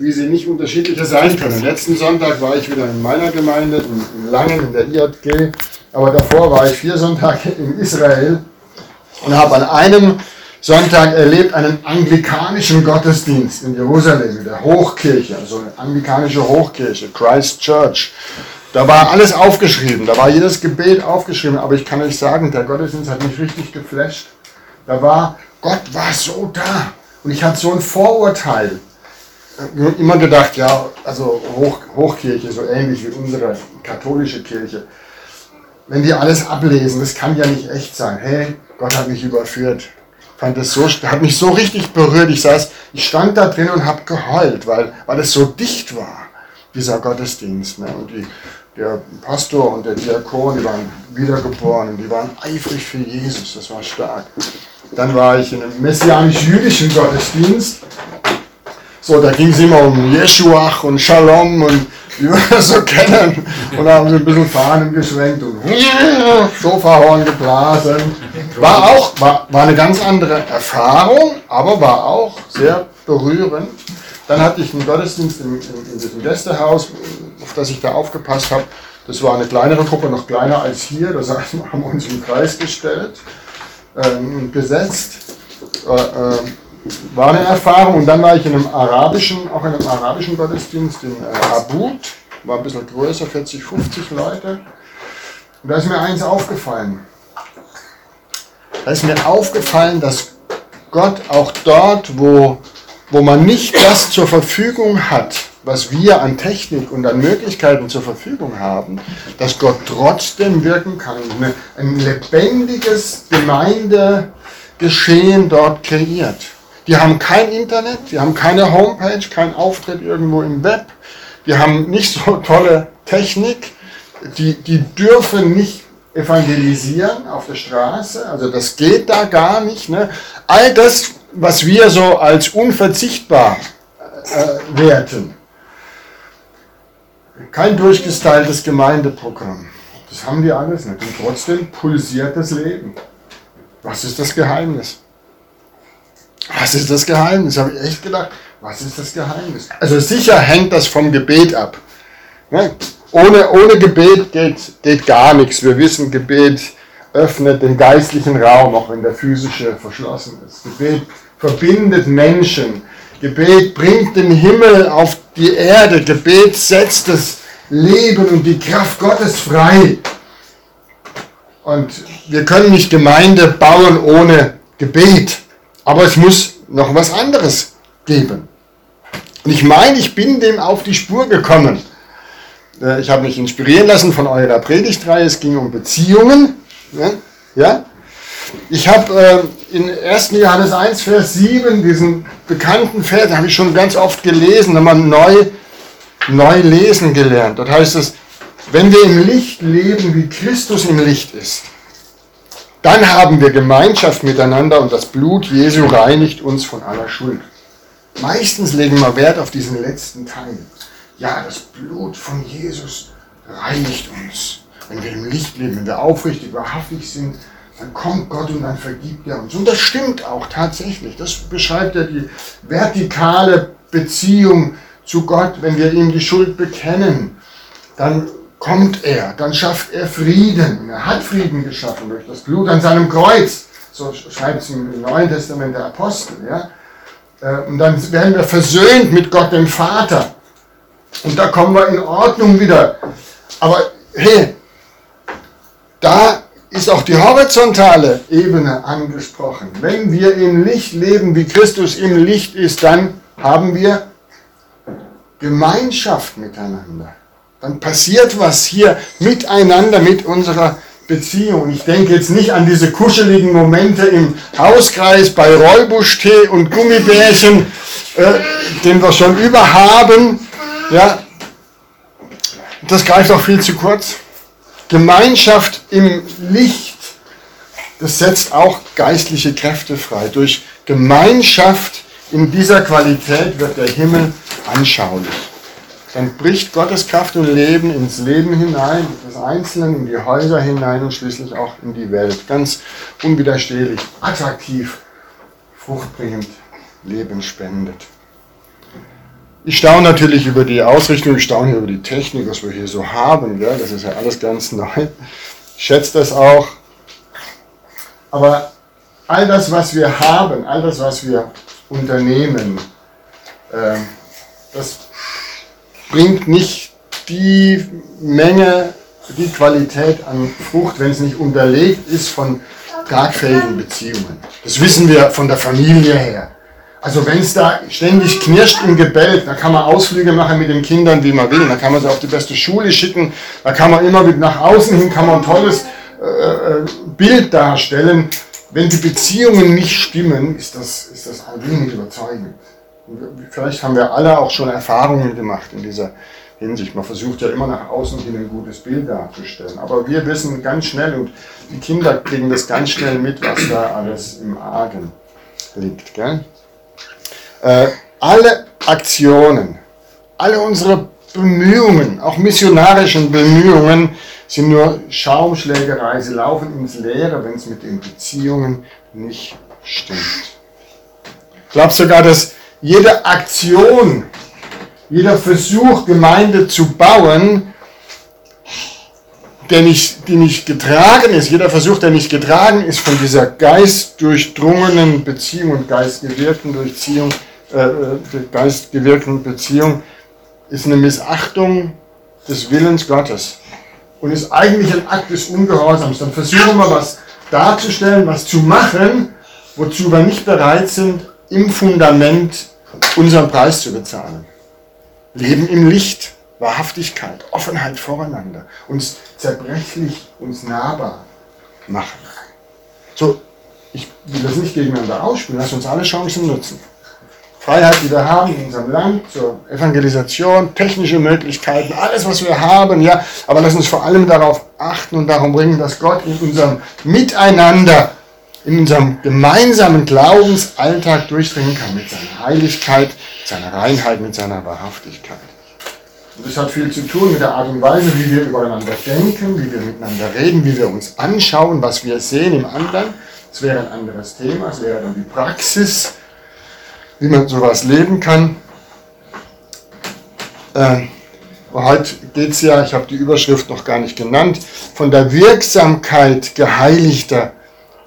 wie sie nicht unterschiedlicher sein können. Letzten Sonntag war ich wieder in meiner Gemeinde, in, Langen, in der IJG, aber davor war ich vier Sonntage in Israel und habe an einem Sonntag erlebt einen anglikanischen Gottesdienst in Jerusalem, in der Hochkirche, also eine anglikanische Hochkirche, Christ Church. Da war alles aufgeschrieben, da war jedes Gebet aufgeschrieben, aber ich kann euch sagen, der Gottesdienst hat mich richtig geflasht. Da war, Gott war so da und ich hatte so ein Vorurteil. Immer gedacht, ja, also Hoch, Hochkirche, so ähnlich wie unsere katholische Kirche. Wenn die alles ablesen, das kann ja nicht echt sein. Hey, Gott hat mich überführt. Fand das so, hat mich so richtig berührt. Ich saß, ich stand da drin und habe geheult, weil, weil es so dicht war, dieser Gottesdienst. Ne? Und die, der Pastor und der Diakon, die waren wiedergeboren und die waren eifrig für Jesus. Das war stark. Dann war ich in einem messianisch-jüdischen Gottesdienst. So, da ging es immer um Jeschuach und Shalom und wie wir das so kennen. Und da haben sie ein bisschen Fahnen geschwenkt und Schofahorn geblasen. War auch, war, war eine ganz andere Erfahrung, aber war auch sehr berührend. Dann hatte ich einen Gottesdienst in, in, in diesem Gästehaus, auf das ich da aufgepasst habe. Das war eine kleinere Gruppe, noch kleiner als hier. Das heißt, wir haben uns im Kreis gestellt, ähm, gesetzt. Äh, äh, war eine Erfahrung. Und dann war ich in einem arabischen, auch in einem arabischen Gottesdienst in äh, Abud. War ein bisschen größer, 40, 50 Leute. Und da ist mir eins aufgefallen. Da ist mir aufgefallen, dass Gott auch dort, wo, wo man nicht das zur Verfügung hat, was wir an Technik und an Möglichkeiten zur Verfügung haben, dass Gott trotzdem wirken kann. Ein lebendiges Gemeindegeschehen dort kreiert. Die haben kein Internet, die haben keine Homepage, keinen Auftritt irgendwo im Web, die haben nicht so tolle Technik, die, die dürfen nicht evangelisieren auf der Straße, also das geht da gar nicht. Ne? All das, was wir so als unverzichtbar äh, werten. Kein durchgestyltes Gemeindeprogramm. Das haben die alles nicht. Und trotzdem pulsiert das Leben. Was ist das Geheimnis? Was ist das Geheimnis? Habe ich echt gedacht, was ist das Geheimnis? Also sicher hängt das vom Gebet ab. Ne? Ohne, ohne Gebet geht, geht gar nichts. Wir wissen, Gebet öffnet den geistlichen Raum, auch wenn der physische verschlossen ist. Gebet verbindet Menschen. Gebet bringt den Himmel auf die Erde. Gebet setzt das Leben und die Kraft Gottes frei. Und wir können nicht Gemeinde bauen ohne Gebet. Aber es muss noch was anderes geben. Und ich meine, ich bin dem auf die Spur gekommen. Äh, ich habe mich inspirieren lassen von eurer Predigtreihe. Es ging um Beziehungen. Ja? Ich habe äh, in 1. Johannes 1, Vers 7, diesen bekannten Vers, habe ich schon ganz oft gelesen, nochmal neu, neu lesen gelernt. Dort heißt es, wenn wir im Licht leben, wie Christus im Licht ist, dann haben wir Gemeinschaft miteinander und das Blut Jesu reinigt uns von aller Schuld. Meistens legen wir Wert auf diesen letzten Teil. Ja, das Blut von Jesus reinigt uns. Wenn wir im Licht leben, wenn wir aufrichtig, wahrhaftig sind, dann kommt Gott und dann vergibt er uns. Und das stimmt auch tatsächlich. Das beschreibt ja die vertikale Beziehung zu Gott. Wenn wir ihm die Schuld bekennen, dann kommt er, dann schafft er Frieden. Er hat Frieden geschaffen durch das Blut an seinem Kreuz. So schreibt es im Neuen Testament der Apostel. Ja? Äh, und dann werden wir versöhnt mit Gott dem Vater. Und da kommen wir in Ordnung wieder. Aber hey, da ist auch die horizontale Ebene angesprochen. Wenn wir im Licht leben, wie Christus im Licht ist, dann haben wir Gemeinschaft miteinander dann passiert was hier miteinander, mit unserer Beziehung. Ich denke jetzt nicht an diese kuscheligen Momente im Hauskreis bei Räubuschtee und Gummibärchen, äh, den wir schon überhaben. Ja, das greift auch viel zu kurz. Gemeinschaft im Licht, das setzt auch geistliche Kräfte frei. Durch Gemeinschaft in dieser Qualität wird der Himmel anschaulich dann bricht Gottes Kraft und Leben ins Leben hinein, des Einzelnen, in die Häuser hinein und schließlich auch in die Welt. Ganz unwiderstehlich, attraktiv, fruchtbringend, Leben spendet. ich staune natürlich über die Ausrichtung, ich staune über die Technik, was wir hier so haben. Gell? Das ist ja alles ganz neu. Ich schätze das auch. Aber all das, was wir haben, all das, was wir unternehmen, äh, das bringt nicht die Menge, die Qualität an Frucht, wenn es nicht unterlegt ist von tragfähigen Beziehungen. Das wissen wir von der Familie her. Also wenn es da ständig knirscht und gebellt, da kann man Ausflüge machen mit den Kindern, wie man will. Da kann man sie auf die beste Schule schicken. Da kann man immer mit nach außen hin, kann man ein tolles äh, äh Bild darstellen. Wenn die Beziehungen nicht stimmen, ist das, ist das wenig überzeugend. Vielleicht haben wir alle auch schon Erfahrungen gemacht in dieser Hinsicht. Man versucht ja immer nach außen hin ein gutes Bild darzustellen. Aber wir wissen ganz schnell und die Kinder kriegen das ganz schnell mit, was da alles im Argen liegt. Gell? Äh, alle Aktionen, alle unsere Bemühungen, auch missionarischen Bemühungen, sind nur Schaumschlägerei. Sie laufen ins Leere, wenn es mit den Beziehungen nicht stimmt. Ich glaube sogar, dass jede Aktion, jeder Versuch, Gemeinde zu bauen, der nicht, die nicht getragen ist, jeder Versuch, der nicht getragen ist von dieser geistdurchdrungenen Beziehung und geistgewirkten Durchziehung, äh, äh geistgewirkten Beziehung, ist eine Missachtung des Willens Gottes und ist eigentlich ein Akt des Ungehorsams. Dann versuchen wir was darzustellen, was zu machen, wozu wir nicht bereit sind, im Fundament unseren Preis zu bezahlen. Leben im Licht, Wahrhaftigkeit, Offenheit voreinander, uns zerbrechlich, uns nahbar machen. So, ich will das nicht gegeneinander ausspielen, lass uns alle Chancen nutzen. Freiheit, die wir haben in unserem Land, zur Evangelisation, technische Möglichkeiten, alles, was wir haben, ja, aber lass uns vor allem darauf achten und darum bringen, dass Gott in unserem Miteinander, in unserem gemeinsamen Glaubensalltag durchdringen kann mit seiner Heiligkeit, seiner Reinheit, mit seiner Wahrhaftigkeit. Und das hat viel zu tun mit der Art und Weise, wie wir übereinander denken, wie wir miteinander reden, wie wir uns anschauen, was wir sehen im anderen. Das wäre ein anderes Thema, das wäre dann die Praxis wie man sowas leben kann. Äh, heute geht es ja, ich habe die Überschrift noch gar nicht genannt, von der Wirksamkeit geheiligter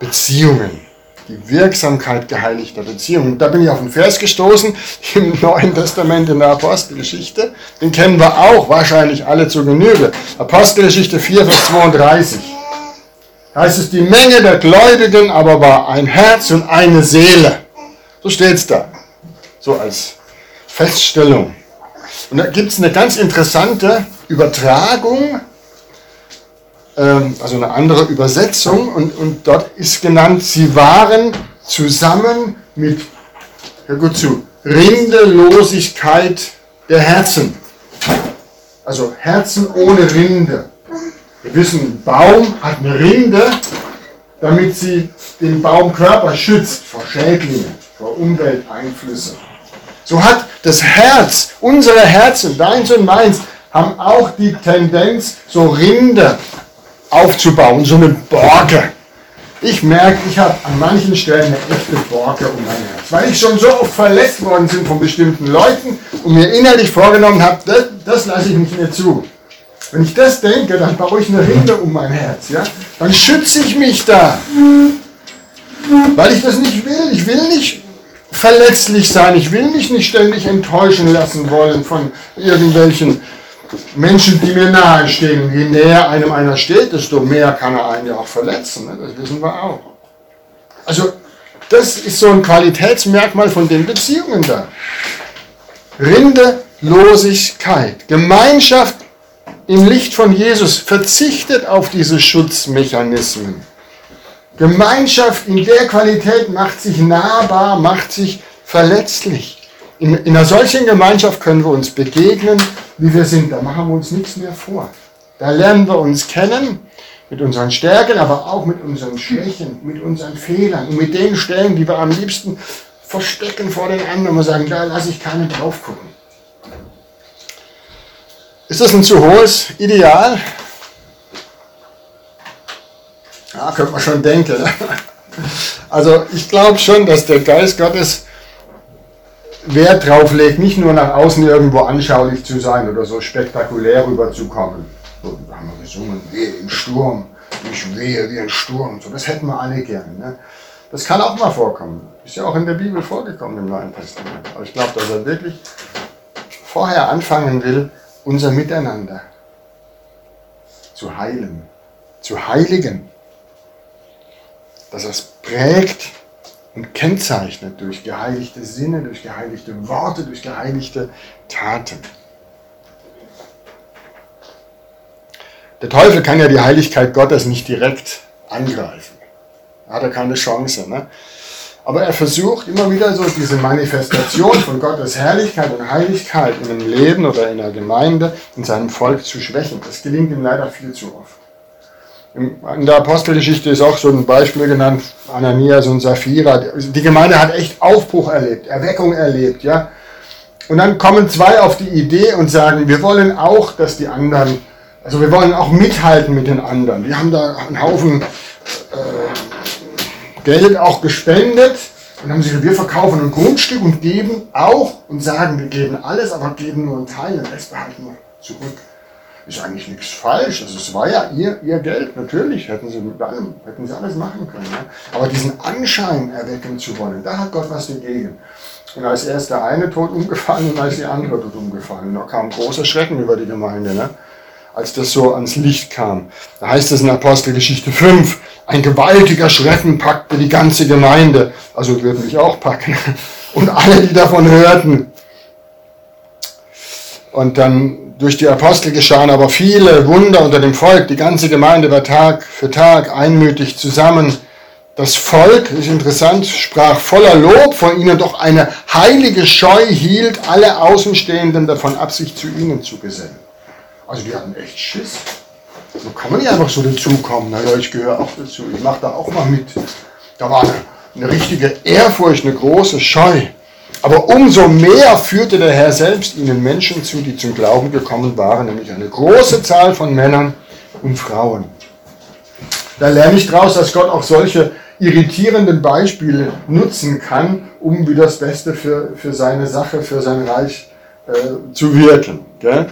Beziehungen. Die Wirksamkeit geheiligter Beziehungen. Da bin ich auf einen Vers gestoßen im Neuen Testament in der Apostelgeschichte. Den kennen wir auch wahrscheinlich alle zur Genüge. Apostelgeschichte 4, Vers 32. Da heißt es, die Menge der Gläubigen aber war ein Herz und eine Seele. So steht es da so als Feststellung. Und da gibt es eine ganz interessante Übertragung, ähm, also eine andere Übersetzung, und, und dort ist genannt, sie waren zusammen mit, hör gut zu, Rindelosigkeit der Herzen. Also Herzen ohne Rinde. Wir wissen, ein Baum hat eine Rinde, damit sie den Baumkörper schützt vor Schädlingen, vor Umwelteinflüssen. So hat das Herz, unsere Herzen, deins und meins, haben auch die Tendenz, so Rinde aufzubauen, so eine Borke. Ich merke, ich habe an manchen Stellen eine echte Borke um mein Herz, weil ich schon so oft verletzt worden bin von bestimmten Leuten und mir innerlich vorgenommen habe, das, das lasse ich nicht mehr zu. Wenn ich das denke, dann baue ich eine Rinde um mein Herz. Ja? Dann schütze ich mich da. Weil ich das nicht will. Ich will nicht verletzlich sein. Ich will mich nicht ständig enttäuschen lassen wollen von irgendwelchen Menschen, die mir nahe stehen. Je näher einem einer steht, desto mehr kann er einen ja auch verletzen. Ne? Das wissen wir auch. Also, das ist so ein Qualitätsmerkmal von den Beziehungen da. Rindelosigkeit. Gemeinschaft im Licht von Jesus verzichtet auf diese Schutzmechanismen. Gemeinschaft in der Qualität macht sich nahbar, macht sich verletzlich. In, in einer solchen Gemeinschaft können wir uns begegnen, wie wir sind. Da machen wir uns nichts mehr vor. Da lernen wir uns kennen mit unseren Stärken, aber auch mit unseren Schwächen, mit unseren Fehlern und mit den Stellen, die wir am liebsten verstecken vor den anderen und sagen, da lasse ich keinen drauf gucken. Ist das ein zu hohes Ideal? Ja, könnte man schon denken. Also ich glaube schon, dass der Geist Gottes Wert drauf legt, nicht nur nach außen irgendwo anschaulich zu sein oder so spektakulär rüberzukommen. So, da haben wir gesungen, wehe im Sturm, ich wehe wie ein Sturm. So, das hätten wir alle gern. Ne? Das kann auch mal vorkommen. Ist ja auch in der Bibel vorgekommen im Neuen Testament. Aber ich glaube, dass er wirklich vorher anfangen will, unser Miteinander zu heilen, zu heiligen. Dass er es prägt und kennzeichnet durch geheiligte Sinne, durch geheiligte Worte, durch geheiligte Taten. Der Teufel kann ja die Heiligkeit Gottes nicht direkt angreifen. Hat er keine Chance. Ne? Aber er versucht immer wieder so diese Manifestation von Gottes Herrlichkeit und Heiligkeit in einem Leben oder in einer Gemeinde, in seinem Volk zu schwächen. Das gelingt ihm leider viel zu oft. In der Apostelgeschichte ist auch so ein Beispiel genannt, Ananias und Sapphira. Die Gemeinde hat echt Aufbruch erlebt, Erweckung erlebt, ja. Und dann kommen zwei auf die Idee und sagen, wir wollen auch, dass die anderen, also wir wollen auch mithalten mit den anderen. Die haben da einen Haufen äh, Geld auch gespendet. Und haben sie gesagt, wir verkaufen ein Grundstück und geben auch und sagen, wir geben alles, aber geben nur einen Teil, den Rest behalten wir zurück. Ist eigentlich nichts falsch. Also es war ja ihr, ihr Geld, natürlich hätten sie mit allem, hätten sie alles machen können. Ja. Aber diesen Anschein erwecken zu wollen, da hat Gott was dagegen. Und als erst der eine tot umgefallen und als die andere tot umgefallen. Da kam großer Schrecken über die Gemeinde. Ne? als das so ans Licht kam. Da heißt es in Apostelgeschichte 5, ein gewaltiger Schrecken packte die ganze Gemeinde, also würden mich auch packen, und alle, die davon hörten. Und dann durch die Apostel geschahen aber viele Wunder unter dem Volk. Die ganze Gemeinde war Tag für Tag einmütig zusammen. Das Volk, ist interessant, sprach voller Lob von ihnen, doch eine heilige Scheu hielt alle Außenstehenden davon ab, sich zu ihnen zu gesellen. Also die hatten echt Schiss. So kann man nicht einfach so dazukommen. Naja, ich gehöre auch dazu. Ich mache da auch mal mit. Da war eine, eine richtige Ehrfurcht, eine große Scheu. Aber umso mehr führte der Herr selbst ihnen Menschen zu, die zum Glauben gekommen waren, nämlich eine große Zahl von Männern und Frauen. Da lerne ich daraus, dass Gott auch solche irritierenden Beispiele nutzen kann, um wie das Beste für, für seine Sache, für sein Reich äh, zu wirken. Gell?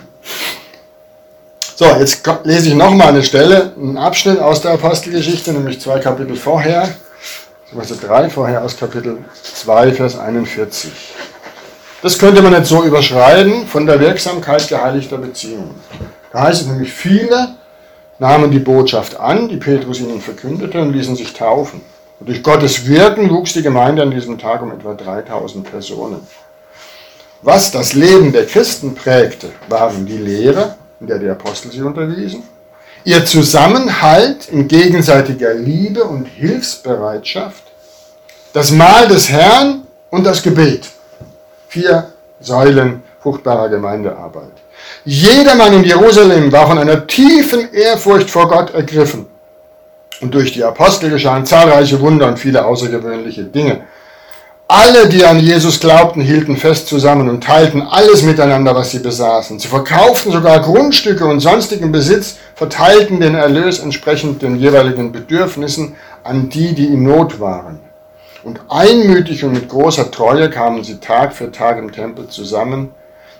So, jetzt lese ich nochmal eine Stelle, einen Abschnitt aus der Apostelgeschichte, nämlich zwei Kapitel vorher, also drei vorher aus Kapitel 2, Vers 41. Das könnte man jetzt so überschreiben von der Wirksamkeit geheiligter Beziehungen. Da heißt es nämlich, viele nahmen die Botschaft an, die Petrus ihnen verkündete und ließen sich taufen. Und durch Gottes Wirken wuchs die Gemeinde an diesem Tag um etwa 3000 Personen. Was das Leben der Christen prägte, waren die Lehre, in der die Apostel sie unterwiesen, ihr Zusammenhalt in gegenseitiger Liebe und Hilfsbereitschaft, das Mahl des Herrn und das Gebet. Vier Säulen fruchtbarer Gemeindearbeit. Jedermann in Jerusalem war von einer tiefen Ehrfurcht vor Gott ergriffen. Und durch die Apostel geschahen zahlreiche Wunder und viele außergewöhnliche Dinge. Alle, die an Jesus glaubten, hielten fest zusammen und teilten alles miteinander, was sie besaßen. Sie verkauften sogar Grundstücke und sonstigen Besitz, verteilten den Erlös entsprechend den jeweiligen Bedürfnissen an die, die in Not waren. Und einmütig und mit großer Treue kamen sie Tag für Tag im Tempel zusammen.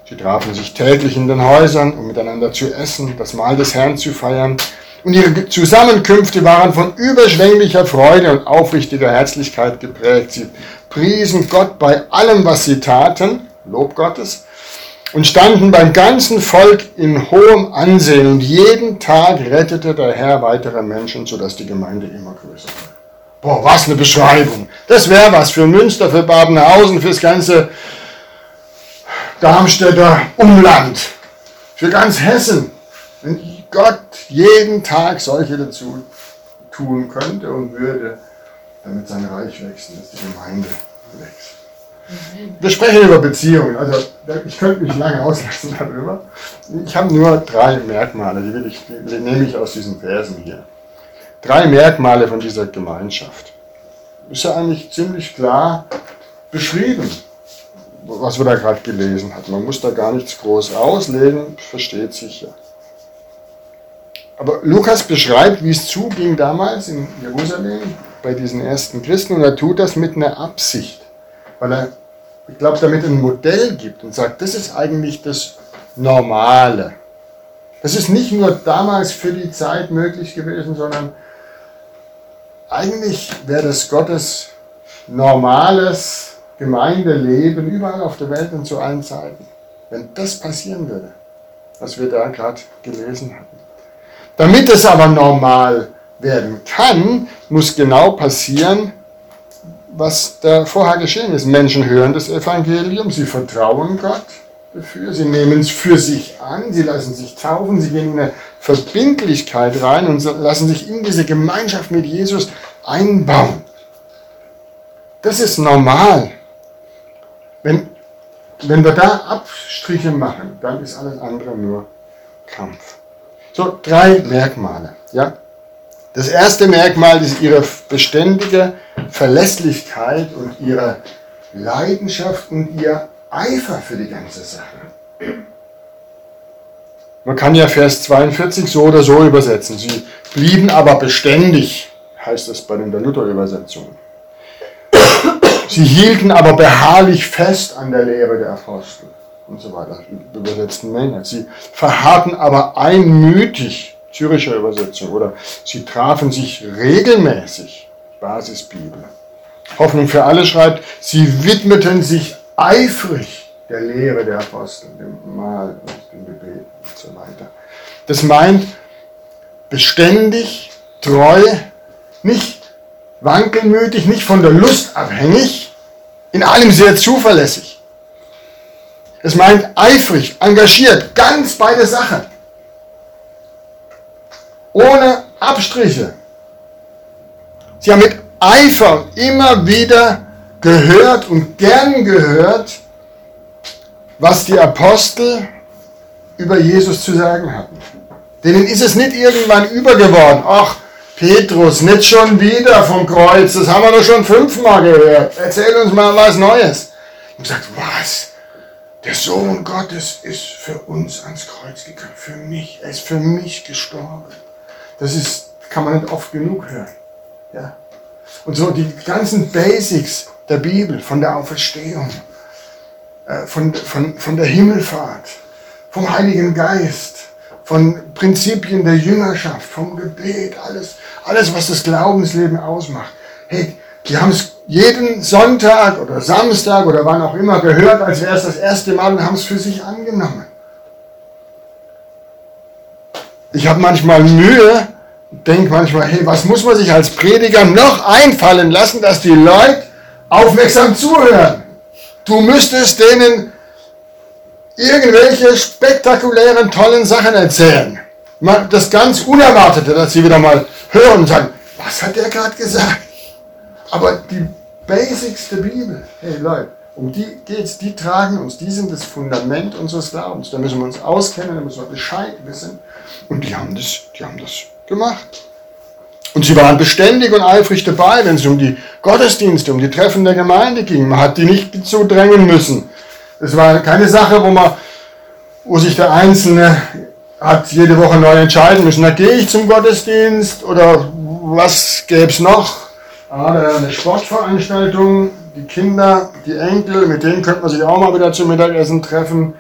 Sie trafen sich täglich in den Häusern, um miteinander zu essen, das Mahl des Herrn zu feiern. Und ihre Zusammenkünfte waren von überschwänglicher Freude und aufrichtiger Herzlichkeit geprägt. Sie priesen Gott bei allem, was sie taten, Lob Gottes, und standen beim ganzen Volk in hohem Ansehen. Und jeden Tag rettete der Herr weitere Menschen, sodass die Gemeinde immer größer wurde. Boah, was eine Beschreibung. Das wäre was für Münster, für Badenhausen, fürs ganze Darmstädter Umland, für ganz Hessen. Wenn Gott jeden Tag solche dazu tun könnte und würde, damit sein Reich wächst dass die Gemeinde wächst. Wir sprechen über Beziehungen, also ich könnte mich lange auslassen darüber. Ich habe nur drei Merkmale, die, ich, die nehme ich aus diesen Versen hier. Drei Merkmale von dieser Gemeinschaft. Ist ja eigentlich ziemlich klar beschrieben, was wir da gerade gelesen haben. Man muss da gar nichts groß auslegen, versteht sich ja. Aber Lukas beschreibt, wie es zuging damals in Jerusalem bei diesen ersten Christen und er tut das mit einer Absicht, weil er ich glaube, damit ein Modell gibt und sagt, das ist eigentlich das Normale. Das ist nicht nur damals für die Zeit möglich gewesen, sondern eigentlich wäre das Gottes normales Gemeindeleben überall auf der Welt und zu allen Zeiten. Wenn das passieren würde, was wir da gerade gelesen hatten. Damit es aber normal werden kann, muss genau passieren, was da vorher geschehen ist. Menschen hören das Evangelium, sie vertrauen Gott dafür, sie nehmen es für sich an, sie lassen sich taufen, sie gehen in eine Verbindlichkeit rein und lassen sich in diese Gemeinschaft mit Jesus einbauen. Das ist normal. Wenn, wenn wir da Abstriche machen, dann ist alles andere nur Kampf. So, drei Merkmale. Ja? Das erste Merkmal ist ihre beständige Verlässlichkeit und ihre Leidenschaft und ihr Eifer für die ganze Sache. Man kann ja Vers 42 so oder so übersetzen. Sie blieben aber beständig, heißt es bei den der Luther-Übersetzungen. Sie hielten aber beharrlich fest an der Lehre der Apostel und so weiter, übersetzten Menge. Sie verharrten aber einmütig, Züricher Übersetzung, oder sie trafen sich regelmäßig, Basisbibel. Hoffnung für alle schreibt, sie widmeten sich eifrig der Lehre der Apostel, dem Mahl dem Gebet und so weiter. Das meint beständig, treu, nicht wankelmütig, nicht von der Lust abhängig, in allem sehr zuverlässig. Es meint eifrig, engagiert, ganz bei der Sache. Ohne Abstriche. Sie haben mit Eifer immer wieder gehört und gern gehört, was die Apostel über Jesus zu sagen hatten. Denen ist es nicht irgendwann übergeworden. Ach, Petrus, nicht schon wieder vom Kreuz, das haben wir doch schon fünfmal gehört. Erzähl uns mal was Neues. Und sagt, was? Der Sohn Gottes ist für uns ans Kreuz gegangen, für mich. Er ist für mich gestorben. Das ist, kann man nicht oft genug hören. Ja? Und so die ganzen Basics der Bibel, von der Auferstehung, äh, von, von, von der Himmelfahrt, vom Heiligen Geist, von Prinzipien der Jüngerschaft, vom Gebet, alles, alles, was das Glaubensleben ausmacht. Hey, die haben es jeden Sonntag oder Samstag oder wann auch immer gehört, als wäre es das erste Mal und haben es für sich angenommen. Ich habe manchmal Mühe, denke manchmal, hey, was muss man sich als Prediger noch einfallen lassen, dass die Leute aufmerksam zuhören? Du müsstest denen irgendwelche spektakulären, tollen Sachen erzählen. Das ganz Unerwartete, dass sie wieder mal hören und sagen, was hat der gerade gesagt? Aber die Basics der Bibel, hey Leute, um die geht's, die tragen uns, die sind das Fundament unseres Glaubens. Da müssen wir uns auskennen, da müssen wir Bescheid wissen. Und die haben das, die haben das gemacht. Und sie waren beständig und eifrig dabei, wenn es um die Gottesdienste, um die Treffen der Gemeinde ging. Man hat die nicht zu drängen müssen. Es war keine Sache, wo man, wo sich der Einzelne hat jede Woche neu entscheiden müssen. Da gehe ich zum Gottesdienst oder was gäbe es noch? Ah, eine Sportveranstaltung, die Kinder, die Enkel, mit denen könnte man sich auch mal wieder zum Mittagessen treffen.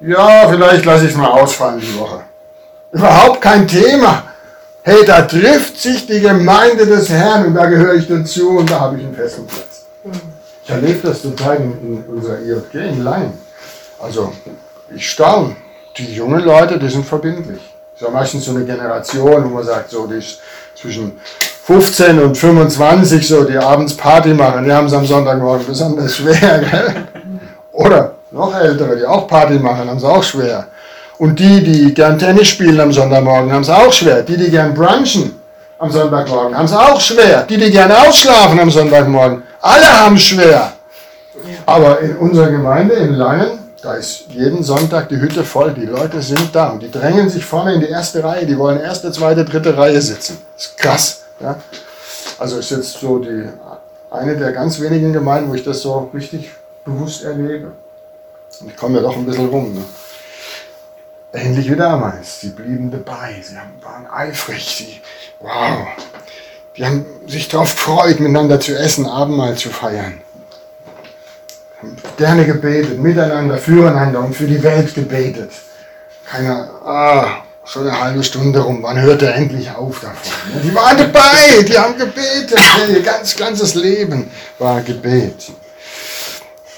Ja, vielleicht lasse ich es mal ausfallen die Woche. Überhaupt kein Thema. Hey, da trifft sich die Gemeinde des Herrn und da gehöre ich dazu und da habe ich einen festen Platz. Ich erlebe das total in, in unserer IJG in Laien. Also, ich staune. Die jungen Leute, die sind verbindlich. Das ist ja meistens so eine Generation, wo man sagt, so, die ist zwischen 15 und 25, so, die abends Party machen, die haben es am Sonntagmorgen besonders schwer. Gell? Oder noch ältere, die auch Party machen, haben es auch schwer. Und die, die gern Tennis spielen am Sonntagmorgen, haben es auch schwer. Die, die gern brunchen am Sonntagmorgen, haben es auch schwer. Die, die gern ausschlafen am Sonntagmorgen, alle haben es schwer. Aber in unserer Gemeinde in Langen, da ist jeden Sonntag die Hütte voll. Die Leute sind da und die drängen sich vorne in die erste Reihe. Die wollen erste, zweite, dritte Reihe sitzen. Das ist krass. Ja? Also ist jetzt so die, eine der ganz wenigen Gemeinden, wo ich das so richtig bewusst erlebe. Und ich komme ja doch ein bisschen rum. Ne? Ähnlich wie damals. Sie blieben dabei, sie waren eifrig, sie, wow. Die haben sich darauf gefreut, miteinander zu essen, Abendmahl zu feiern. gerne gebetet, miteinander, füreinander und für die Welt gebetet. Keiner, ah, so eine halbe Stunde rum, wann hört er endlich auf davon? Die waren dabei, die haben gebetet, ihr ganz, ganzes Leben war Gebet.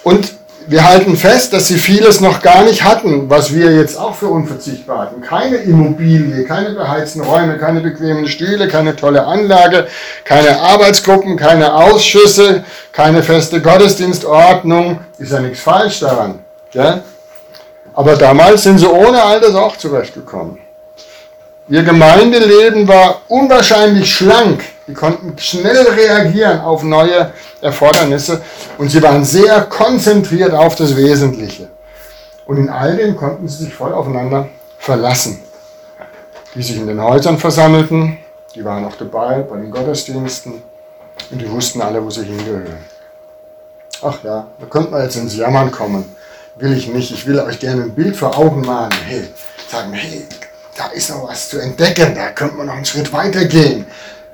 Und wir halten fest, dass sie vieles noch gar nicht hatten, was wir jetzt auch für unverzichtbar hatten. Keine Immobilie, keine beheizten Räume, keine bequemen Stühle, keine tolle Anlage, keine Arbeitsgruppen, keine Ausschüsse, keine feste Gottesdienstordnung. Ist ja nichts falsch daran. Gell? Aber damals sind sie ohne all das auch zurechtgekommen. Ihr Gemeindeleben war unwahrscheinlich schlank. Die konnten schnell reagieren auf neue Erfordernisse und sie waren sehr konzentriert auf das Wesentliche. Und in all dem konnten sie sich voll aufeinander verlassen. Die sich in den Häusern versammelten, die waren auch dabei bei den Gottesdiensten und die wussten alle, wo sie hingehören. Ach ja, da könnte man jetzt ins Jammern kommen. Will ich nicht. Ich will euch gerne ein Bild vor Augen malen. Hey, sagen, hey, da ist noch was zu entdecken, da könnte man noch einen Schritt weiter gehen.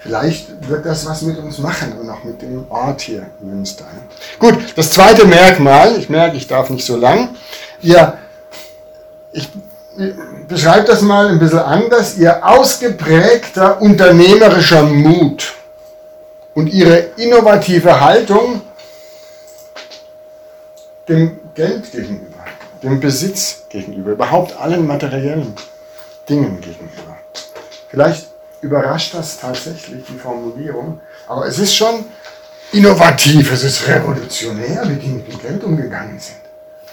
Vielleicht wird das was mit uns machen und auch mit dem Ort hier in Münster. Gut, das zweite Merkmal, ich merke, ich darf nicht so lang. Ihr, ich beschreibe das mal ein bisschen anders, ihr ausgeprägter unternehmerischer Mut und ihre innovative Haltung dem Geld gegenüber, dem Besitz gegenüber, überhaupt allen materiellen Dingen gegenüber. Vielleicht überrascht das tatsächlich die Formulierung, aber es ist schon innovativ, es ist revolutionär, wie die mit dem Geld umgegangen sind.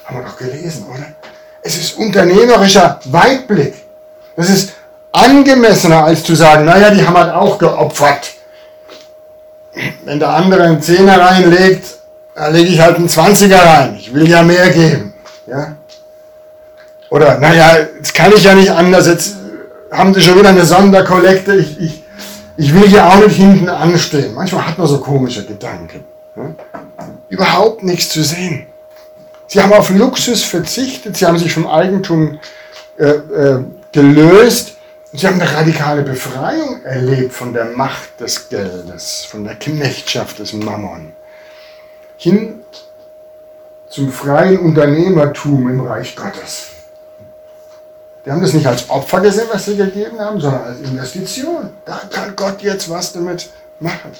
Haben wir doch gelesen, oder? Es ist unternehmerischer Weitblick. Das ist angemessener, als zu sagen, naja, die haben halt auch geopfert. Wenn der andere einen Zehner reinlegt, dann lege ich halt einen Zwanziger rein. Ich will ja mehr geben. Ja? Oder, naja, jetzt kann ich ja nicht anders, jetzt haben sie schon wieder eine Sonderkollekte, ich, ich, ich will hier auch nicht hinten anstehen. Manchmal hat man so komische Gedanken. Ne? Überhaupt nichts zu sehen. Sie haben auf Luxus verzichtet, sie haben sich vom Eigentum äh, äh, gelöst sie haben eine radikale Befreiung erlebt von der Macht des Geldes, von der Knechtschaft des Mammon. Hin zum freien Unternehmertum im Reich Gottes. Die haben das nicht als Opfer gesehen, was sie gegeben haben, sondern als Investition. Da kann Gott jetzt was damit machen.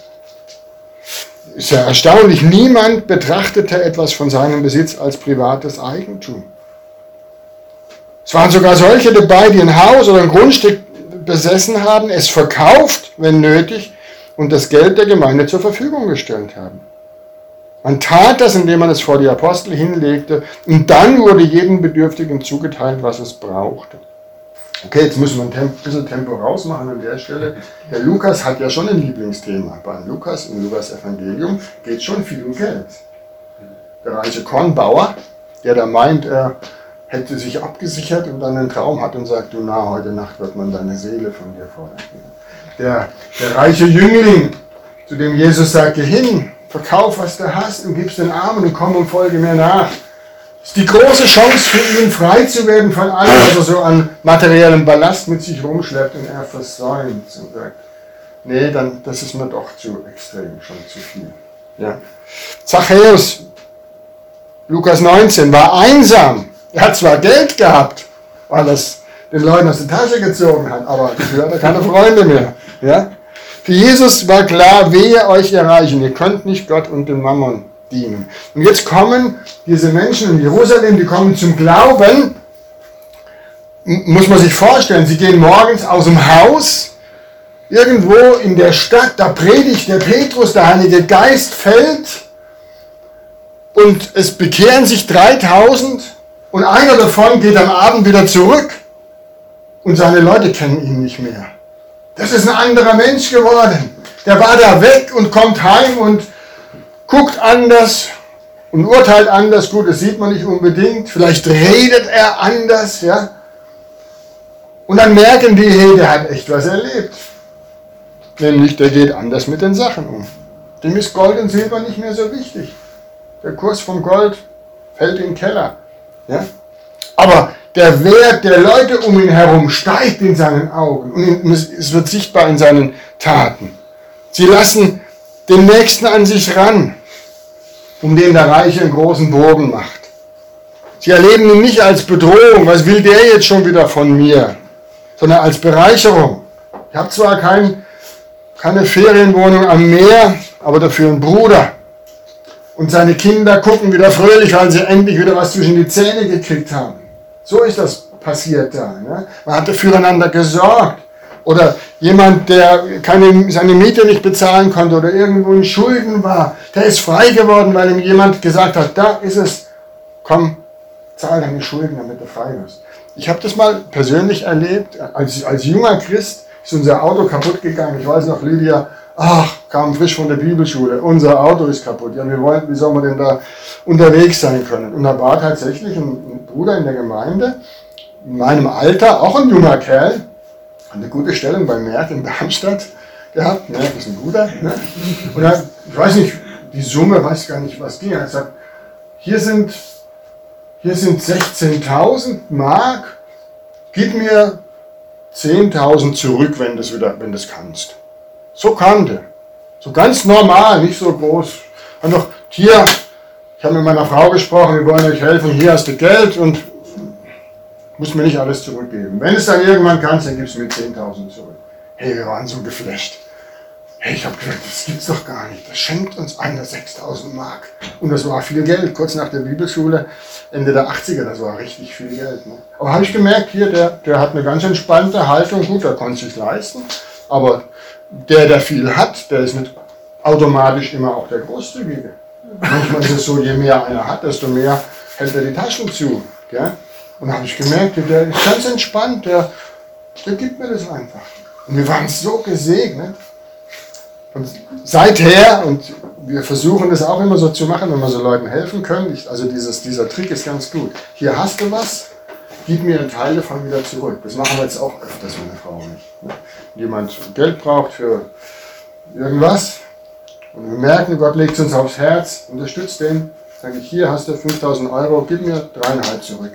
Ist ja erstaunlich, niemand betrachtete etwas von seinem Besitz als privates Eigentum. Es waren sogar solche dabei, die ein Haus oder ein Grundstück besessen haben, es verkauft, wenn nötig, und das Geld der Gemeinde zur Verfügung gestellt haben. Man tat das, indem man es vor die Apostel hinlegte und dann wurde jedem Bedürftigen zugeteilt, was es brauchte. Okay, jetzt müssen wir ein bisschen Tempo rausmachen an der Stelle. Der Lukas hat ja schon ein Lieblingsthema. Bei Lukas, im Lukas Evangelium, geht es schon viel um Geld. Der reiche Kornbauer, der da meint, er hätte sich abgesichert und dann einen Traum hat und sagt, du na, heute Nacht wird man deine Seele von dir fordern. Der, der reiche Jüngling, zu dem Jesus sagt, geh hin, verkauf, was du hast und gib's den Armen und komm und folge mir nach. Das ist die große Chance für ihn, frei zu werden von allem, was er so an materiellem Ballast mit sich rumschleppt und er versäumt und sagt, nee, dann, das ist mir doch zu extrem, schon zu viel. Ja. Zachäus, Lukas 19, war einsam. Er hat zwar Geld gehabt, weil es den Leuten aus der Tasche gezogen hat, aber er keine Freunde mehr. Ja? Für Jesus war klar, wehe euch erreichen. Ihr könnt nicht Gott und dem Mammon dienen. Und jetzt kommen diese Menschen in Jerusalem, die kommen zum Glauben. Muss man sich vorstellen, sie gehen morgens aus dem Haus, irgendwo in der Stadt, da predigt der Petrus, der Heilige Geist fällt und es bekehren sich 3000 und einer davon geht am Abend wieder zurück und seine Leute kennen ihn nicht mehr. Das ist ein anderer Mensch geworden. Der war da weg und kommt heim und guckt anders und urteilt anders. Gut, das sieht man nicht unbedingt. Vielleicht redet er anders, ja. Und dann merken die, hey, der hat echt was erlebt. Nämlich, der geht anders mit den Sachen um. Dem ist Gold und Silber nicht mehr so wichtig. Der Kurs vom Gold fällt in den Keller. Ja? Aber der Wert der Leute um ihn herum steigt in seinen Augen und es wird sichtbar in seinen Taten. Sie lassen den Nächsten an sich ran. um den der Reiche einen großen Bogen macht. Sie erleben ihn nicht als Bedrohung, was will der jetzt schon wieder von mir, sondern als Bereicherung. Ich habe zwar kein, keine Ferienwohnung am Meer, aber dafür einen Bruder. Und seine Kinder gucken wieder fröhlich, weil sie endlich wieder was zwischen die Zähne gekriegt haben. So ist das passiert da. Ne? Man hatte füreinander gesorgt. Oder jemand, der keine, seine Miete nicht bezahlen konnte oder irgendwo in Schulden war, der ist frei geworden, weil ihm jemand gesagt hat, da ist es, komm, zahl deine Schulden, damit du frei wirst. Ich habe das mal persönlich erlebt, als, als junger Christ ist unser Auto kaputt gegangen. Ich weiß noch, Lydia, ach, kam frisch von der Bibelschule, unser Auto ist kaputt. Ja, wir wollten, wie soll man denn da unterwegs sein können? Und da war tatsächlich ein Bruder in der Gemeinde, in meinem Alter, auch ein junger Kerl, eine gute Stellung bei Merck in Darmstadt gehabt. Merck ist ein guter. Ne? Und dann, ich weiß nicht, die Summe, weiß gar nicht, was ging. Er hat gesagt, hier sind, hier sind 16.000 Mark, gib mir 10.000 zurück, wenn du das das kannst. So kam der. So ganz normal, nicht so groß. Und noch, hier, ich habe mit meiner Frau gesprochen, wir wollen euch helfen, hier hast du Geld und muss mir nicht alles zurückgeben. Wenn es dann irgendwann kannst, dann gibst du mir 10.000 zurück. Hey, wir waren so geflasht. Hey, ich habe gedacht, das gibt's doch gar nicht. Das schenkt uns einer 6.000 Mark. Und das war viel Geld. Kurz nach der Bibelschule, Ende der 80er, das war richtig viel Geld. Ne? Aber habe ich gemerkt, hier, der, der hat eine ganz entspannte Haltung. Gut, der konnte sich leisten. Aber der, der viel hat, der ist nicht automatisch immer auch der Großzügige. Manchmal ist es so, je mehr einer hat, desto mehr hält er die Taschen zu. Gell? Und da habe ich gemerkt, der ist ganz entspannt, der, der gibt mir das einfach. Und wir waren so gesegnet. Und seither, und wir versuchen das auch immer so zu machen, wenn wir so Leuten helfen können, ich, also dieses, dieser Trick ist ganz gut. Hier hast du was, gib mir einen Teil davon wieder zurück. Das machen wir jetzt auch öfters, meine Frau und. Ne? Jemand Geld braucht für irgendwas und wir merken, Gott legt es uns aufs Herz, unterstützt den, sage ich, hier hast du 5000 Euro, gib mir dreieinhalb zurück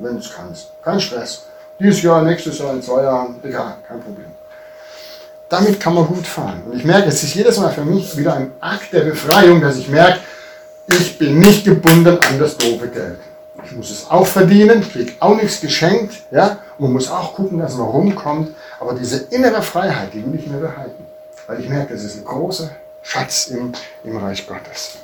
wenn du es kannst. Kein Stress. Dieses Jahr, nächstes Jahr, in zwei Jahren, egal, kein Problem. Damit kann man gut fahren. Und ich merke, es ist jedes Mal für mich wieder ein Akt der Befreiung, dass ich merke, ich bin nicht gebunden an das doofe Geld. Ich muss es auch verdienen, kriege auch nichts geschenkt, ja, und man muss auch gucken, dass man rumkommt. Aber diese innere Freiheit, die will ich mir behalten. Weil ich merke, es ist ein großer Schatz im, im Reich Gottes.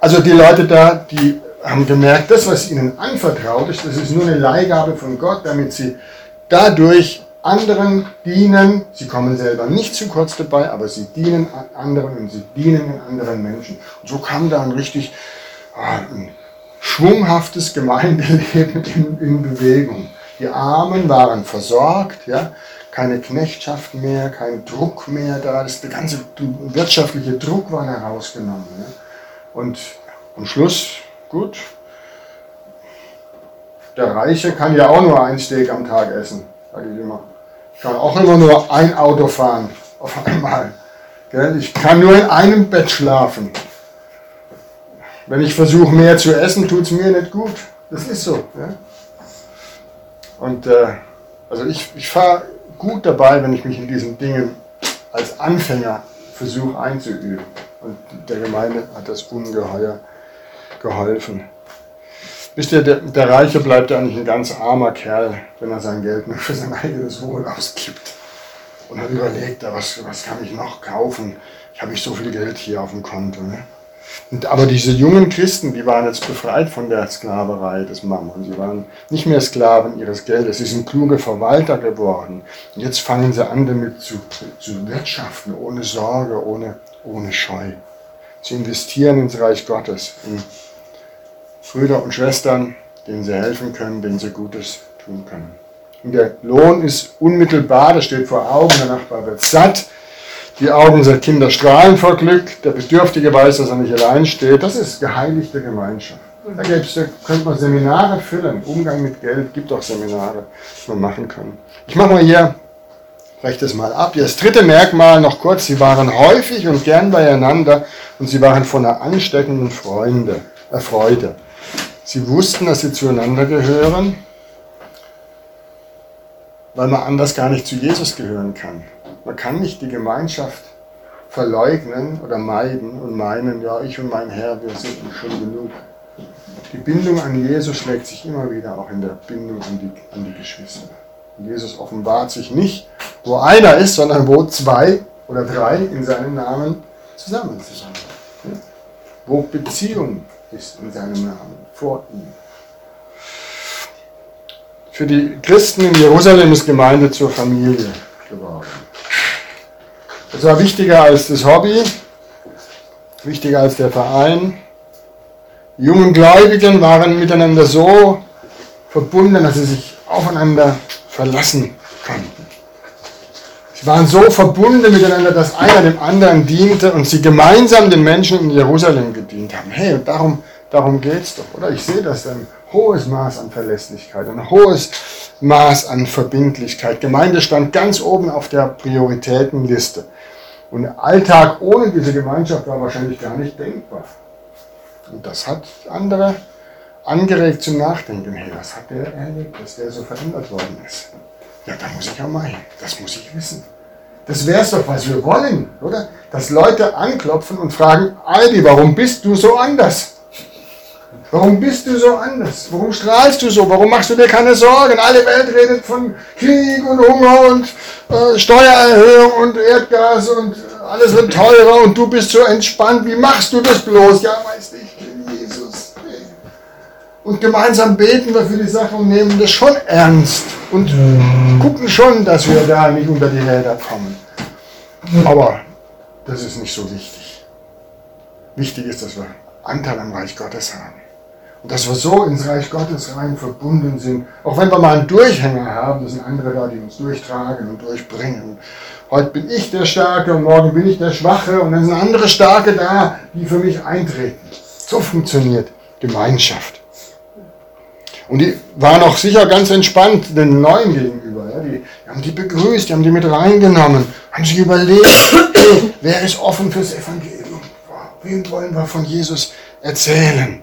Also die Leute da, die haben gemerkt, das, was ihnen anvertraut ist, das ist nur eine Leihgabe von Gott, damit sie dadurch anderen dienen. Sie kommen selber nicht zu kurz dabei, aber sie dienen anderen und sie dienen anderen Menschen. Und so kam da ein richtig ein schwunghaftes Gemeindeleben in, in, Bewegung. Die Armen waren versorgt, ja, keine Knechtschaft mehr, kein Druck mehr da, das, der ganze wirtschaftliche Druck war herausgenommen. Ja. Und am Schluss Gut. Der Reiche kann ja auch nur ein Steak am Tag essen, sage ich immer. Ich kann auch immer nur ein Auto fahren auf einmal. Ich kann nur in einem Bett schlafen. Wenn ich versuche mehr zu essen, tut es mir nicht gut. Das ist so. Und äh, also ich, ich fahre gut dabei, wenn ich mich in diesen Dingen als Anfänger versuche einzuüben. Und der Gemeinde hat das ungeheuer geholfen. Wisst ihr, der, der Reiche bleibt ja eigentlich ein ganz armer Kerl, wenn er sein Geld nur für sein eigenes Wohl ausgibt. Und dann überlegt er, was, was kann ich noch kaufen? Ich habe nicht so viel Geld hier auf dem Konto. Ne? Und, aber diese jungen Christen, die waren jetzt befreit von der Sklaverei des Mammon. Sie waren nicht mehr Sklaven ihres Geldes. Sie sind kluge Verwalter geworden. Und jetzt fangen sie an, damit zu, zu wirtschaften, ohne Sorge, ohne, ohne Scheu. Sie investieren ins Reich Gottes, in Brüder und Schwestern, denen sie helfen können, denen sie Gutes tun können. Und der Lohn ist unmittelbar, das steht vor Augen, der Nachbar wird satt, die Augen der Kinder strahlen vor Glück, der Bedürftige weiß, dass er nicht allein steht. Das ist geheiligte Gemeinschaft. Da, da könnte man Seminare füllen. Umgang mit Geld gibt auch Seminare, die man machen kann. Ich mache mal hier, breche das mal ab. Das dritte Merkmal noch kurz, sie waren häufig und gern beieinander und sie waren von einer ansteckenden Freunde, äh, Freude. Sie wussten, dass sie zueinander gehören, weil man anders gar nicht zu Jesus gehören kann. Man kann nicht die Gemeinschaft verleugnen oder meiden und meinen, ja, ich und mein Herr, wir sind schon genug. Die Bindung an Jesus schlägt sich immer wieder auch in der Bindung an die, an die Geschwister. Jesus offenbart sich nicht, wo einer ist, sondern wo zwei oder drei in seinem Namen zusammen sind. Wo Beziehung ist in seinem Namen, vor ihm. Für die Christen in Jerusalem ist Gemeinde zur Familie geworden. Das war wichtiger als das Hobby, wichtiger als der Verein. Die jungen Gläubigen waren miteinander so verbunden, dass sie sich aufeinander verlassen konnten. Sie waren so verbunden miteinander, dass einer dem anderen diente und sie gemeinsam den Menschen in Jerusalem gedient haben. Hey, und darum, darum geht es doch, oder? Ich sehe das ein hohes Maß an Verlässlichkeit, ein hohes Maß an Verbindlichkeit. Gemeinde stand ganz oben auf der Prioritätenliste. Und Alltag ohne diese Gemeinschaft war wahrscheinlich gar nicht denkbar. Und das hat andere angeregt zum Nachdenken. Hey, was hat der erlebt, dass der so verändert worden ist? Ja, da muss ich auch mal hin. Das muss ich wissen. Das wäre es doch, was wir wollen, oder? Dass Leute anklopfen und fragen, Aldi, warum bist du so anders? Warum bist du so anders? Warum strahlst du so? Warum machst du dir keine Sorgen? Alle Welt redet von Krieg und Hunger und äh, Steuererhöhung und Erdgas und alles wird teurer und du bist so entspannt. Wie machst du das bloß? Ja, ich bin Jesus. Und gemeinsam beten wir für die Sache und nehmen das schon ernst und gucken schon, dass wir da nicht unter die Räder kommen. Aber das ist nicht so wichtig. Wichtig ist, dass wir Anteil am Reich Gottes haben. Und dass wir so ins Reich Gottes rein verbunden sind. Auch wenn wir mal einen Durchhänger haben, das sind andere da, die uns durchtragen und durchbringen. Heute bin ich der Starke und morgen bin ich der Schwache und dann sind andere Starke da, die für mich eintreten. So funktioniert Gemeinschaft. Und die waren auch sicher ganz entspannt den Neuen gegenüber. Ja. Die, die, haben die begrüßt, die haben die mit reingenommen, haben sich überlegt, wer ist offen fürs Evangelium? Wem wollen wir von Jesus erzählen?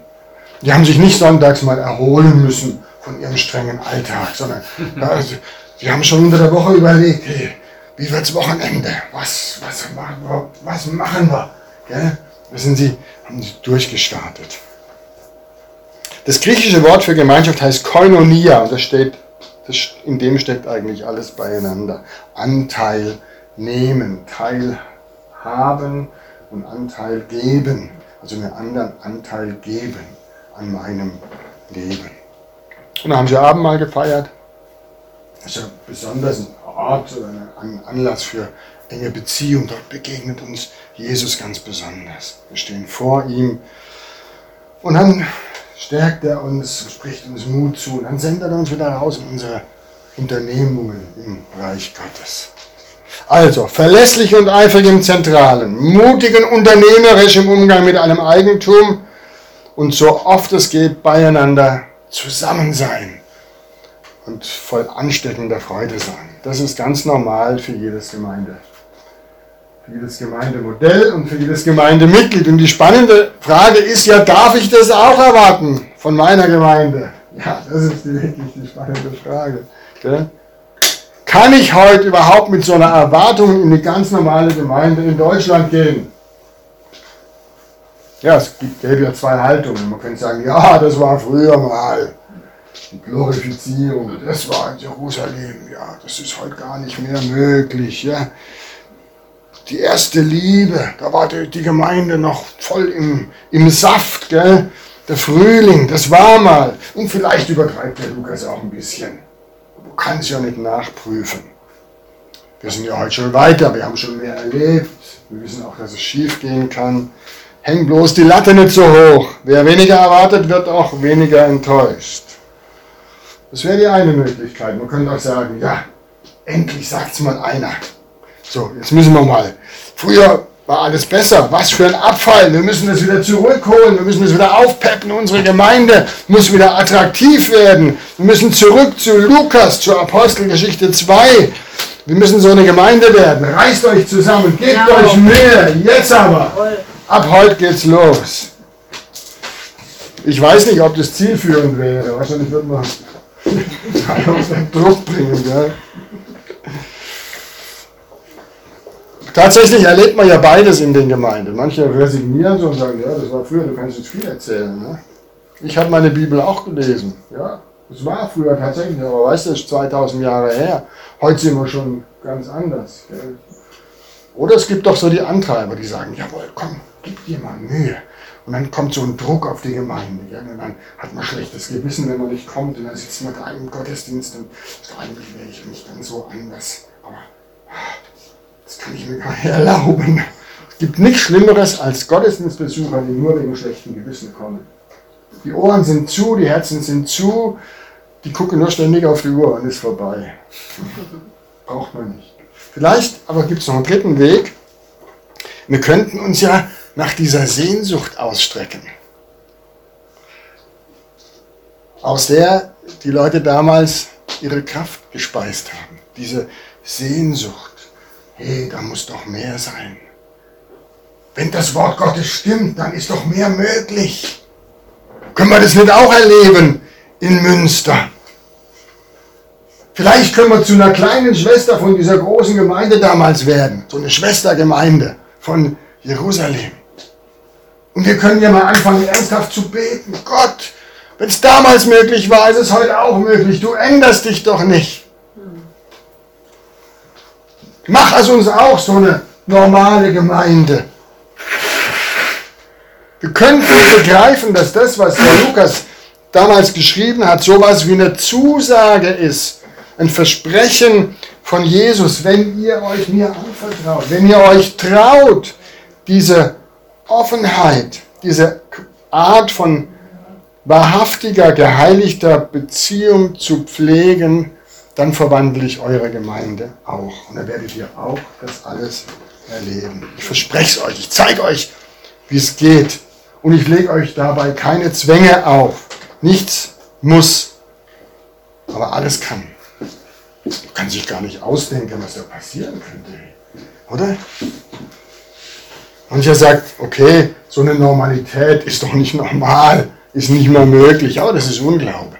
Die haben sich nicht sonntags mal erholen müssen von ihrem strengen Alltag, sondern also, die haben schon unter der Woche überlegt, hey, wie wird's Wochenende? Was, was, machen wir? Was machen wir? Gell? Wissen Sie, haben sie durchgestartet. Das griechische Wort für Gemeinschaft heißt Koinonia und das steht, das, in dem steckt eigentlich alles beieinander. Anteil nehmen, teilhaben und Anteil geben. Also einen anderen Anteil geben an meinem Leben. Und dann haben sie Abendmahl gefeiert. Das ist ja besonders ein Ort oder ein Anlass für enge Beziehung. Dort begegnet uns Jesus ganz besonders. Wir stehen vor ihm und dann stärkt er uns, spricht uns Mut zu und dann sendet er uns wieder raus in unsere Unternehmungen im Reich Gottes. Also, verlässlich und eifrig im Zentralen, mutig und unternehmerisch im Umgang mit einem Eigentum und so oft es geht beieinander zusammen sein und voll ansteckender Freude sein. Das ist ganz normal für jedes Gemeinde. Für jedes Gemeindemodell und für jedes Gemeindemitglied. Und die spannende Frage ist ja, darf ich das auch erwarten von meiner Gemeinde? Ja, das ist wirklich die spannende Frage. Gell? Kann ich heute überhaupt mit so einer Erwartung in eine ganz normale Gemeinde in Deutschland gehen? Ja, es gäbe ja zwei Haltungen. Man könnte sagen, ja, das war früher mal die Glorifizierung, das war in Jerusalem, ja, das ist heute gar nicht mehr möglich, ja. Die erste Liebe, da war die, die Gemeinde noch voll im, im Saft, gell. Der Frühling, das war mal. Und vielleicht übertreibt der Lukas auch ein bisschen. Du kannst ja nicht nachprüfen. Wir sind ja heute schon weiter, wir haben schon mehr erlebt. Wir wissen auch, dass es schief gehen kann. Häng bloß die Latte nicht so hoch. Wer weniger erwartet, wird auch weniger enttäuscht. Das wäre die eine Möglichkeit. Man könnte auch sagen, ja, endlich sagt es mal einer. So, jetzt müssen wir mal. Früher war alles besser. Was für ein Abfall. Wir müssen das wieder zurückholen. Wir müssen das wieder aufpeppen. Unsere Gemeinde muss wieder attraktiv werden. Wir müssen zurück zu Lukas, zur Apostelgeschichte 2. Wir müssen so eine Gemeinde werden. Reißt euch zusammen. Gebt ja, euch mehr. Jetzt aber. Ab heute geht's los. Ich weiß nicht, ob das zielführend wäre. Wahrscheinlich wird man Druck bringen. Gell? Tatsächlich erlebt man ja beides in den Gemeinden. Manche resignieren so und sagen, ja, das war früher, du kannst jetzt viel erzählen. Ne? Ich habe meine Bibel auch gelesen. Ja, das war früher tatsächlich, aber weißt du, das ist 2000 Jahre her. Heute sind wir schon ganz anders. Gell? Oder es gibt doch so die Antreiber, die sagen, jawohl, komm, gib dir mal Mühe. Und dann kommt so ein Druck auf die Gemeinde. Gell? Und dann hat man schlechtes Gewissen, wenn man nicht kommt. Und dann sitzt man da im Gottesdienst und sagt, eigentlich wäre ich nicht dann so anders. Aber das kann ich mir gar nicht erlauben. Es gibt nichts Schlimmeres als Gottesdienstbesucher, die nur wegen schlechtem Gewissen kommen. Die Ohren sind zu, die Herzen sind zu, die gucken nur ständig auf die Uhr und ist vorbei. Braucht man nicht. Vielleicht aber gibt es noch einen dritten Weg. Wir könnten uns ja nach dieser Sehnsucht ausstrecken, aus der die Leute damals ihre Kraft gespeist haben. Diese Sehnsucht. Hey, da muss doch mehr sein. Wenn das Wort Gottes stimmt, dann ist doch mehr möglich. Können wir das nicht auch erleben in Münster? Vielleicht können wir zu einer kleinen Schwester von dieser großen Gemeinde damals werden. So eine Schwestergemeinde von Jerusalem. Und wir können ja mal anfangen, ernsthaft zu beten. Gott, wenn es damals möglich war, ist es heute auch möglich. Du änderst dich doch nicht. Mach aus uns auch so eine normale Gemeinde. Wir könnten begreifen, dass das, was der Lukas damals geschrieben hat, sowas wie eine Zusage ist, ein Versprechen von Jesus, wenn ihr euch mir anvertraut, wenn ihr euch traut, diese Offenheit, diese Art von wahrhaftiger, geheiligter Beziehung zu pflegen, dann verwandle ich eure Gemeinde auch. Und dann werdet ihr auch das alles erleben. Ich verspreche es euch, ich zeige euch, wie es geht. Und ich lege euch dabei keine Zwänge auf. Nichts muss, aber alles kann. Man kann sich gar nicht ausdenken, was da passieren könnte. Oder? Mancher sagt, okay, so eine Normalität ist doch nicht normal, ist nicht mehr möglich, aber das ist Unglaube.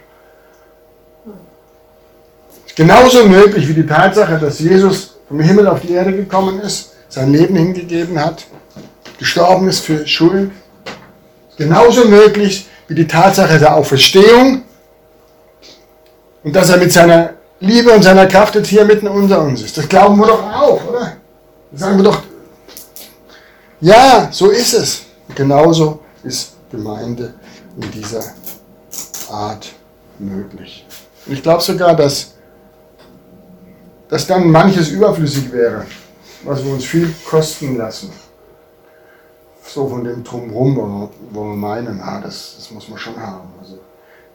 Ist genauso möglich wie die Tatsache, dass Jesus vom Himmel auf die Erde gekommen ist, sein Leben hingegeben hat, gestorben ist für Schuld. Genauso möglich wie die Tatsache der Auferstehung und dass er mit seiner Liebe und seiner Kraft jetzt hier mitten unter uns ist. Das glauben wir doch auch, oder? Das sagen wir doch, ja, so ist es. Genauso ist Gemeinde in dieser Art möglich. Und ich glaube sogar, dass, dass dann manches überflüssig wäre, was wir uns viel kosten lassen. So von dem Drumherum, wo wir, meinen, ah, das, das muss man schon haben. Also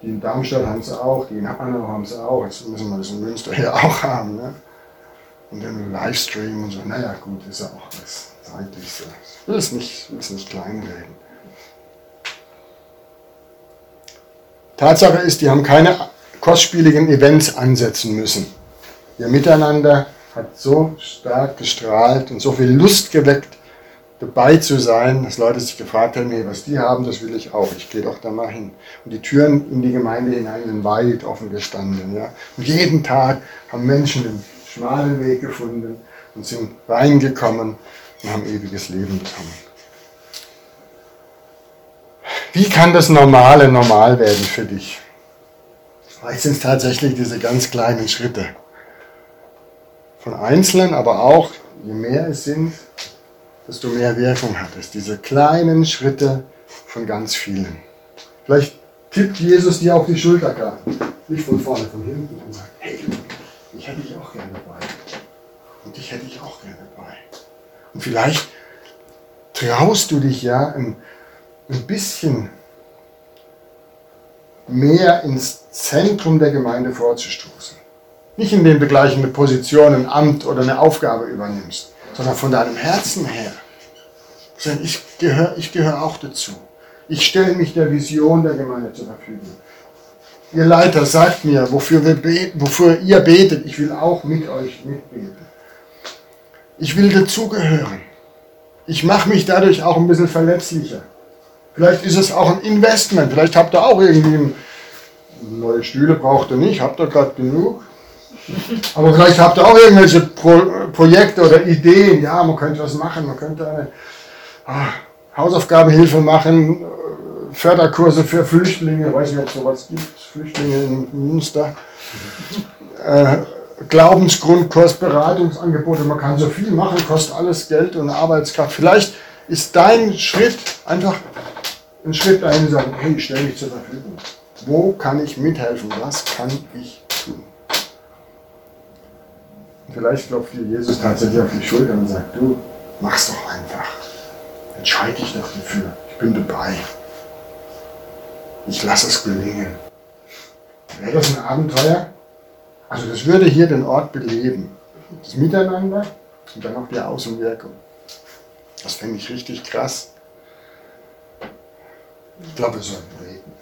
die in Darmstadt haben es auch, die in Hanau haben es auch, jetzt müssen wir das in Münster hier auch haben. Ne? Und dann Livestream und so, naja gut, ist ja auch was so. Ich will es nicht, nicht kleinreden. Tatsache ist, die haben keine kostspieligen Events ansetzen müssen. Ihr Miteinander hat so stark gestrahlt und so viel Lust geweckt, dabei zu sein, dass Leute sich gefragt haben, hey, was die haben, das will ich auch. Ich gehe doch da mal hin. Und die Türen in die Gemeinde hinein sind weit offen gestanden. Ja. Und jeden Tag haben Menschen den schmalen Weg gefunden und sind reingekommen und haben ewiges Leben bekommen. Wie kann das Normale normal werden für dich? Vielleicht sind es tatsächlich diese ganz kleinen Schritte. Von Einzelnen, aber auch, je mehr es sind, desto mehr Wirkung hat es. Diese kleinen Schritte von ganz vielen. Vielleicht tippt Jesus dir auf die Schulter gerade. Nicht von vorne, von hinten und sagt, hey, ich hätte dich auch gerne dabei. Und dich hätte ich auch gerne dabei. Und vielleicht traust du dich ja ein, ein bisschen mehr ins Zentrum der Gemeinde vorzustoßen. Nicht indem du gleich eine Position, ein Amt oder eine Aufgabe übernimmst, sondern von deinem Herzen her. Ich gehöre ich gehör auch dazu. Ich stelle mich der Vision der Gemeinde zur Verfügung. Ihr Leiter sagt mir, wofür, wir beten, wofür ihr betet, ich will auch mit euch mitbeten. Ich will dazugehören. Ich mache mich dadurch auch ein bisschen verletzlicher. Vielleicht ist es auch ein Investment. Vielleicht habt ihr auch irgendwie neue Stühle braucht ihr nicht. Habt ihr gerade genug? Aber vielleicht habt ihr auch irgendwelche Pro Projekte oder Ideen. Ja, man könnte was machen, man könnte eine ah, Hausaufgabenhilfe machen, äh, Förderkurse für Flüchtlinge, ich weiß nicht, ob es sowas gibt, Flüchtlinge in Münster. Äh, Glaubensgrundkurs, Beratungsangebote, man kann so viel machen, kostet alles Geld und Arbeitskraft. Vielleicht ist dein Schritt einfach ein Schritt dahin zu sagen, hey, ich stelle mich zur Verfügung. Wo kann ich mithelfen? Was kann ich tun? Vielleicht klopft dir Jesus tatsächlich auf die Schulter und sagt, du, mach's doch einfach. Entscheide dich doch dafür. Ich bin dabei. Ich lasse es gelingen. Wäre das ein Abenteuer? Also das würde hier den Ort beleben. Das Miteinander und dann auch die Außenwirkung. Das fände ich richtig krass. Ich glaube, wir sollten reden.